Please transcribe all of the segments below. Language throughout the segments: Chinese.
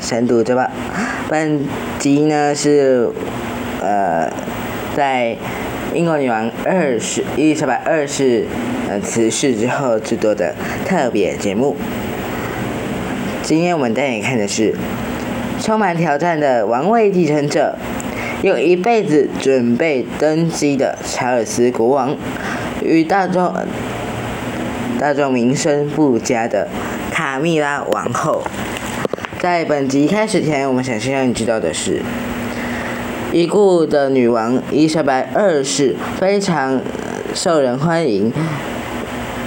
深度周报。本集呢是呃在英国女王二世伊丽莎白二世呃辞世之后制作的特别节目。今天我们带你看的是充满挑战的王位继承者，用一辈子准备登基的查尔斯国王与大众大众名声不佳的卡蜜拉王后。在本集开始前，我们想先让你知道的是，已故的女王伊莎白二世非常受人欢迎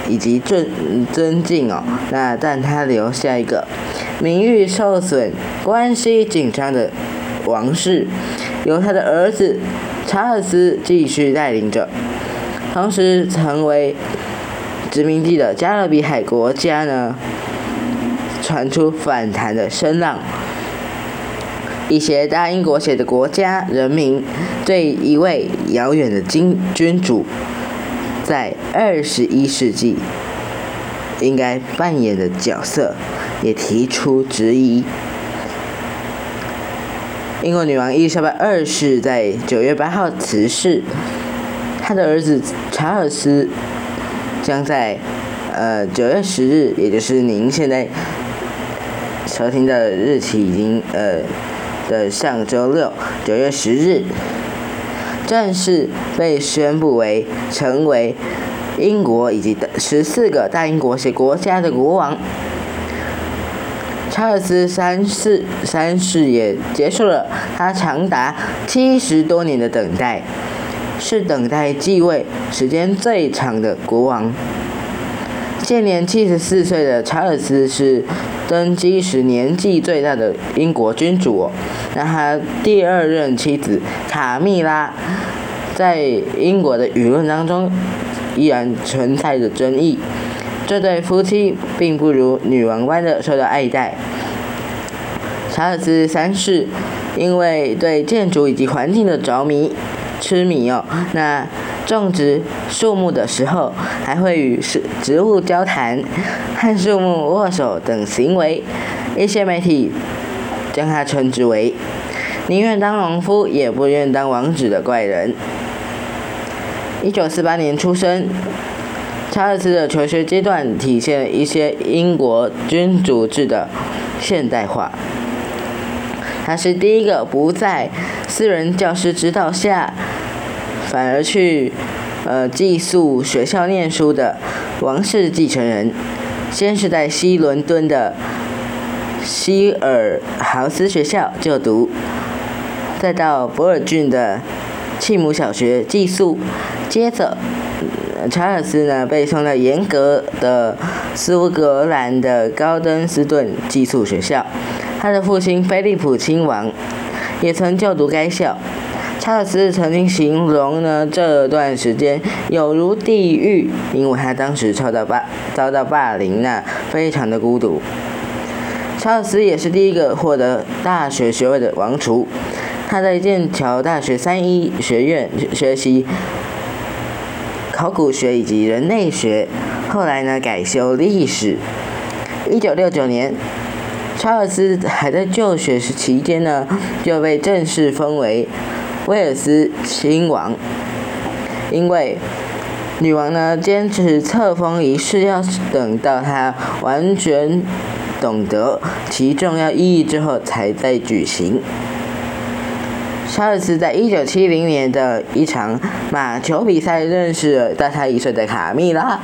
以及尊尊敬哦。那但她留下一个名誉受损、关系紧张的王室，由她的儿子查尔斯继续带领着，同时成为殖民地的加勒比海国家呢。传出反弹的声浪，一些大英国血的国家人民对一位遥远的君君主，在二十一世纪应该扮演的角色，也提出质疑。英国女王伊丽莎白二世在九月八号辞世，她的儿子查尔斯将在呃九月十日，也就是您现在。收听的日期已经呃的上周六九月十日，正式被宣布为成为英国以及十四个大英国系国家的国王。查尔斯三世三世也结束了他长达七十多年的等待，是等待继位时间最长的国王。现年七十四岁的查尔斯是。登基时年纪最大的英国君主，那他第二任妻子卡蜜拉，在英国的舆论当中依然存在着争议。这对夫妻并不如女王般的受到爱戴。查尔斯三世因为对建筑以及环境的着迷、痴迷哦，那。种植树木的时候，还会与植植物交谈、和树木握手等行为，一些媒体将他称之为“宁愿当农夫也不愿当王子的怪人”。一九四八年出生，查尔斯的求学阶段体现了一些英国君主制的现代化。他是第一个不在私人教师指导下。反而去，呃，寄宿学校念书的王室继承人，先是在西伦敦的希尔豪斯学校就读，再到博尔郡的契姆小学寄宿，接着，查尔斯呢被送到严格的苏格兰的高登斯顿寄宿学校，他的父亲菲利普亲王也曾就读该校。查尔斯曾经形容呢这段时间有如地狱，因为他当时遭到霸遭到霸凌呢，非常的孤独。查尔斯也是第一个获得大学学位的王储，他在剑桥大学三一学院学习考古学以及人类学，后来呢改修历史。一九六九年，查尔斯还在就学时期间呢就被正式封为。威尔斯亲王，因为女王呢坚持册封仪式要等到她完全懂得其重要意义之后才再举行。查尔斯在一九七零年的一场马球比赛认识了大他一岁的卡蜜拉，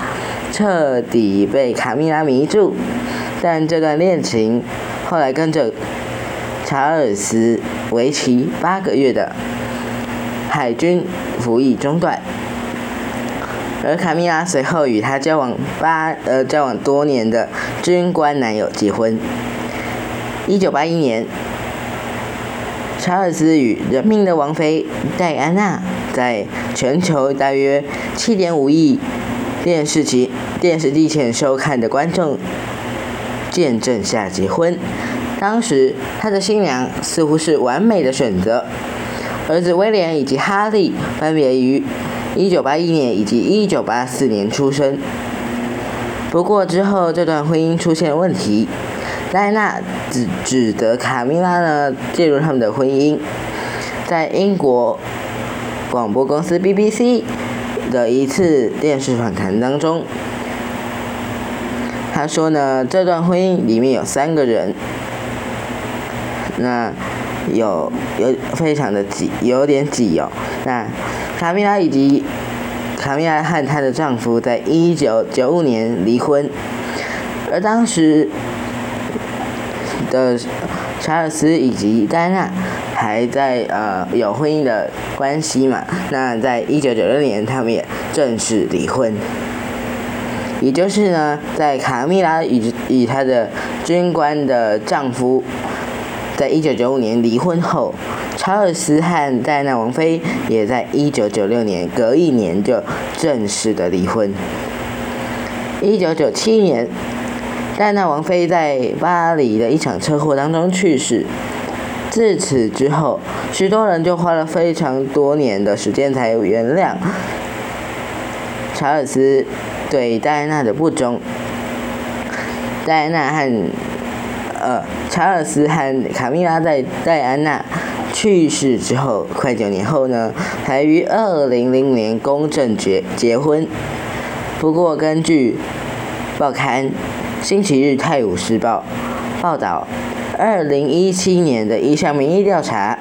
彻底被卡蜜拉迷住，但这段恋情后来跟着查尔斯为期八个月的。海军服役中断，而卡米拉随后与他交往八呃交往多年的军官男友结婚。一九八一年，查尔斯与人民的王妃戴安娜在全球大约七点五亿电视机电视机前收看的观众见证下结婚。当时他的新娘似乎是完美的选择。儿子威廉以及哈利分别于1981年以及1984年出生。不过之后这段婚姻出现问题，戴娜指指责卡米拉呢介入他们的婚姻，在英国广播公司 BBC 的一次电视访谈当中，他说呢这段婚姻里面有三个人，那有有非常的挤，有点挤哦。那卡米拉以及卡米拉和她的丈夫在一九九五年离婚，而当时的查尔斯以及戴安娜还在呃有婚姻的关系嘛？那在一九九六年，他们也正式离婚。也就是呢，在卡米拉与与她的军官的丈夫在一九九五年离婚后。查尔斯和戴安娜王妃也在一九九六年隔一年就正式的离婚。一九九七年，戴安娜王妃在巴黎的一场车祸当中去世。自此之后，许多人就花了非常多年的时间才原谅查尔斯对戴安娜的不忠。戴安娜和二查尔斯和卡米拉在戴安娜。去世之后，快九年后呢，才于二零零年公证结结婚。不过，根据报刊《星期日泰晤士报》报道，二零一七年的一项民意调查，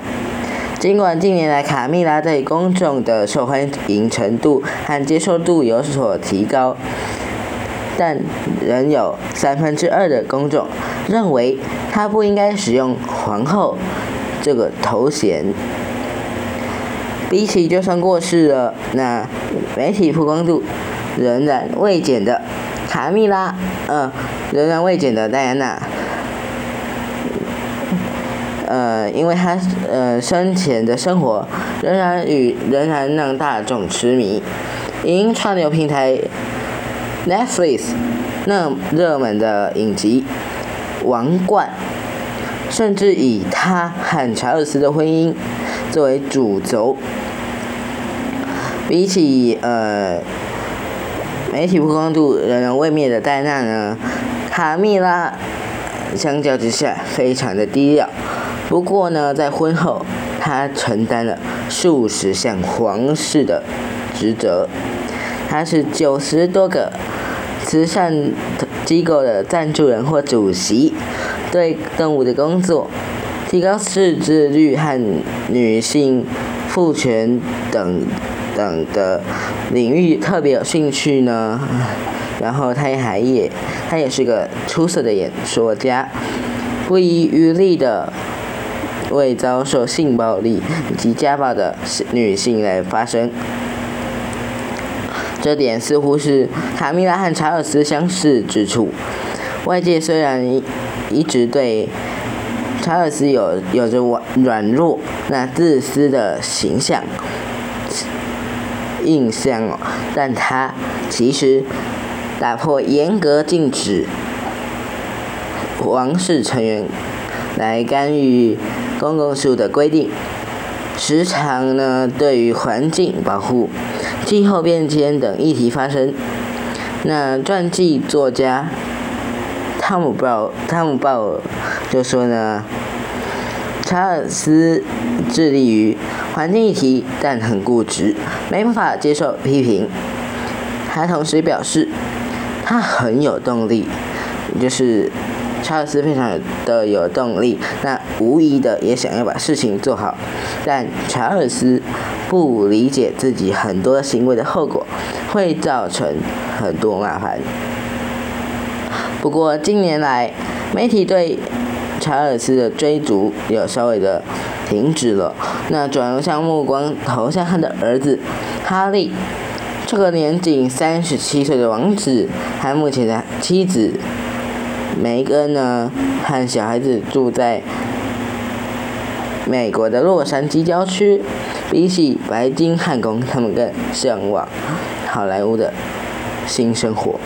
尽管近年来卡蜜拉在公众的受欢迎程度和接受度有所提高，但仍有三分之二的公众认为她不应该使用皇后。这个头衔，比起就算过世了，那媒体曝光度仍然未减的卡蜜拉，嗯，仍然未减的戴安娜，呃，因为她呃生前的生活仍然与仍然让大众痴迷，因串流平台 Netflix 那热门的影集《王冠》。甚至以他和查尔斯的婚姻作为主轴，比起呃媒体曝光度仍然未灭的戴娜呢，卡蜜拉相较之下非常的低调。不过呢，在婚后，她承担了数十项皇室的职责，她是九十多个慈善机构的赞助人或主席。对动物的工作、提高识字率和女性赋权等等的领域特别有兴趣呢。然后他还也，他也是个出色的演说家，不遗余力的为遭受性暴力以及家暴的女性来发声。这点似乎是卡米拉和查尔斯相似之处。外界虽然。一直对查尔斯有有着软弱、那自私的形象印象哦，但他其实打破严格禁止王室成员来干预公共事务的规定，时常呢对于环境保护、气候变迁等议题发生。那传记作家。汤姆鲍汤姆鲍尔就说呢，查尔斯致力于环境议题，但很固执，没办法接受批评。他同时表示，他很有动力，就是查尔斯非常的有动力，那无疑的也想要把事情做好。但查尔斯不理解自己很多行为的后果，会造成很多麻烦。不过近年来，媒体对查尔斯的追逐有稍微的停止了，那转而向目光投向他的儿子哈利。这个年仅三十七岁的王子，和目前的妻子梅根呢，和小孩子住在美国的洛杉矶郊区。比起白金汉宫，他们更向往好莱坞的新生活。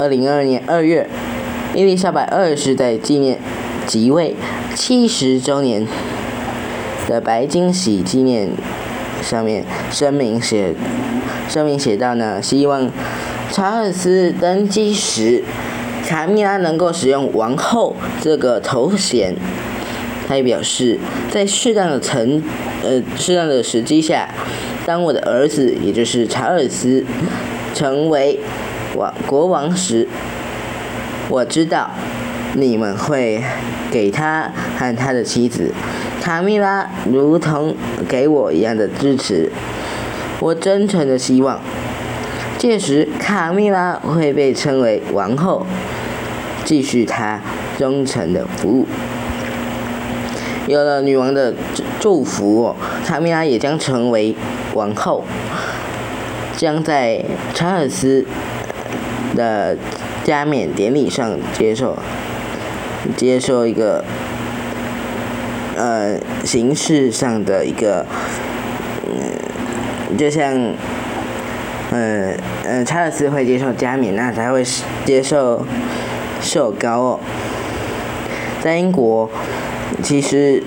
二零二二年二月，伊丽莎白二世在纪念即位七十周年的白金禧纪念上面声明写，声明写道呢，希望查尔斯登基时卡米拉能够使用王后这个头衔，他也表示，在适当的层呃适当的时机下，当我的儿子也就是查尔斯成为王国王时，我知道你们会给他和他的妻子卡米拉如同给我一样的支持。我真诚的希望，届时卡米拉会被称为王后，继续他忠诚的服务。有了女王的祝福，卡米拉也将成为王后，将在查尔斯的加冕典礼上接受接受一个呃形式上的一个嗯。就像，嗯嗯，查尔斯会接受加冕，那才会接受受膏哦。在英国，其实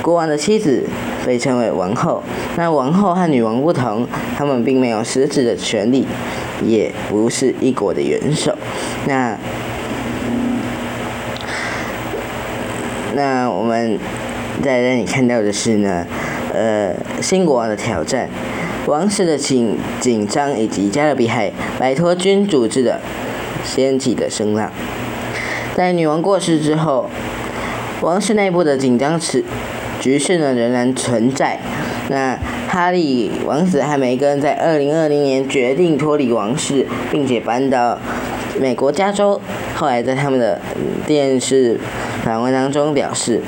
国王的妻子被称为王后。那王后和女王不同，他们并没有实质的权利，也不是一国的元首。那那我们在这里看到的是呢，呃，新国王的挑战。王室的紧紧张以及加勒比海摆脱君主制的掀起的声浪，在女王过世之后，王室内部的紧张局局势呢仍然存在。那哈利王子和梅根在二零二零年决定脱离王室，并且搬到美国加州。后来在他们的电视访问当中表示，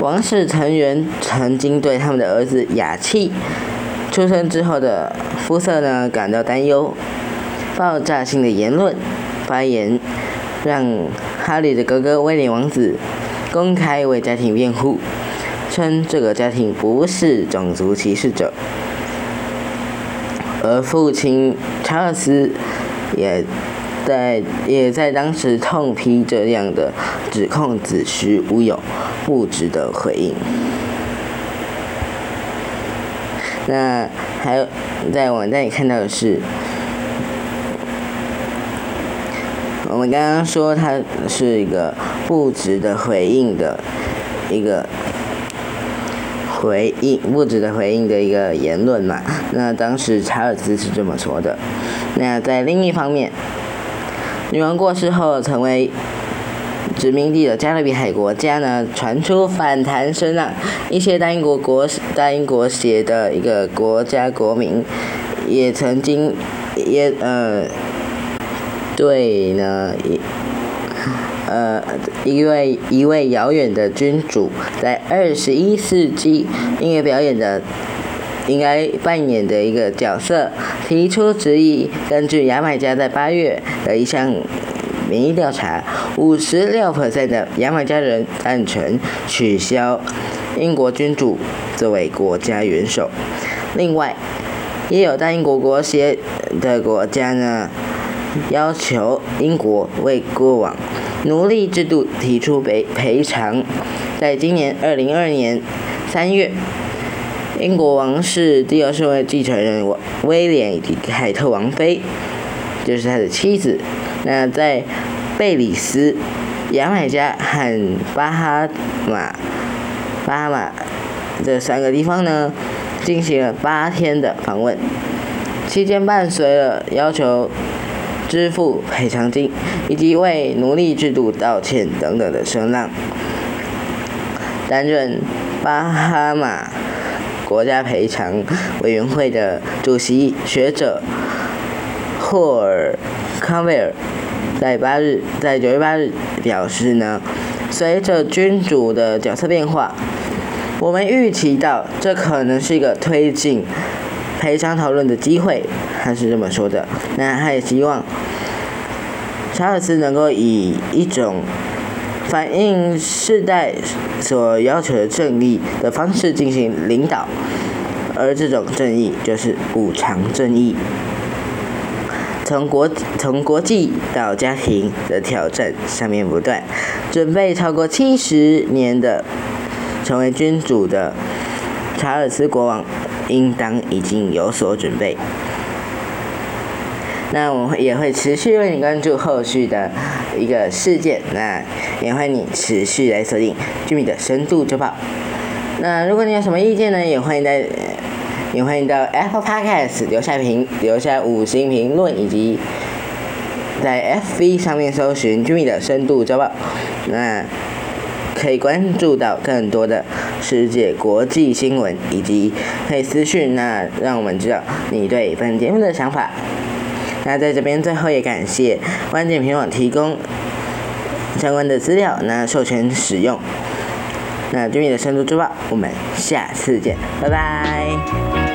王室成员曾经对他们的儿子雅气。出生之后的肤色呢感到担忧，爆炸性的言论发言，让哈利的哥哥威廉王子公开为家庭辩护，称这个家庭不是种族歧视者，而父亲查尔斯也在也在当时痛批这样的指控子虚乌有，不值得回应。那还有，在网站里看到的是，我们刚刚说它是一个不值得回应的一个回应，不值得回应的一个言论嘛。那当时查尔斯是这么说的。那在另一方面，女王过世后成为。殖民地的加勒比海国家呢，传出反弹声浪，一些大英国国大英国协的一个国家国民，也曾经也呃，对呢一呃一位一位遥远的君主在二十一世纪音乐表演的应该扮演的一个角色提出质疑。根据牙买加在八月的一项。民意调查，五十六的牙买加人赞成取消英国君主作为国家元首。另外，也有大英国国协的国家呢，要求英国为过往奴隶制度提出赔赔偿。在今年二零二年三月，英国王室第二顺位继承人威廉以及凯特王妃，就是他的妻子。那在贝里斯、牙买加和巴哈马、巴哈马这三个地方呢，进行了八天的访问，期间伴随了要求支付赔偿金以及为奴隶制度道歉等等的声浪。担任巴哈马国家赔偿委员会的主席学者霍尔康威尔。在八日，在九月八日表示呢，随着君主的角色变化，我们预期到这可能是一个推进赔偿讨论的机会，他是这么说的。那他也希望查尔斯能够以一种反映世代所要求的正义的方式进行领导，而这种正义就是补偿正义。从国从国际到家庭的挑战上面不断，准备超过七十年的成为君主的查尔斯国王，应当已经有所准备。那我也会持续为你关注后续的一个事件，那也欢迎你持续来锁定居民的深度周报。那如果你有什么意见呢，也欢迎在也欢迎到 Apple Podcast 留下评留下五星评论，以及在 FB 上面搜寻居民的深度周报。那可以关注到更多的世界国际新闻，以及可以私讯，那让我们知道你对本节目的想法。那在这边最后也感谢关键评网提供相关的资料，那授权使用。那居民的深度周报，我们下次见，拜拜。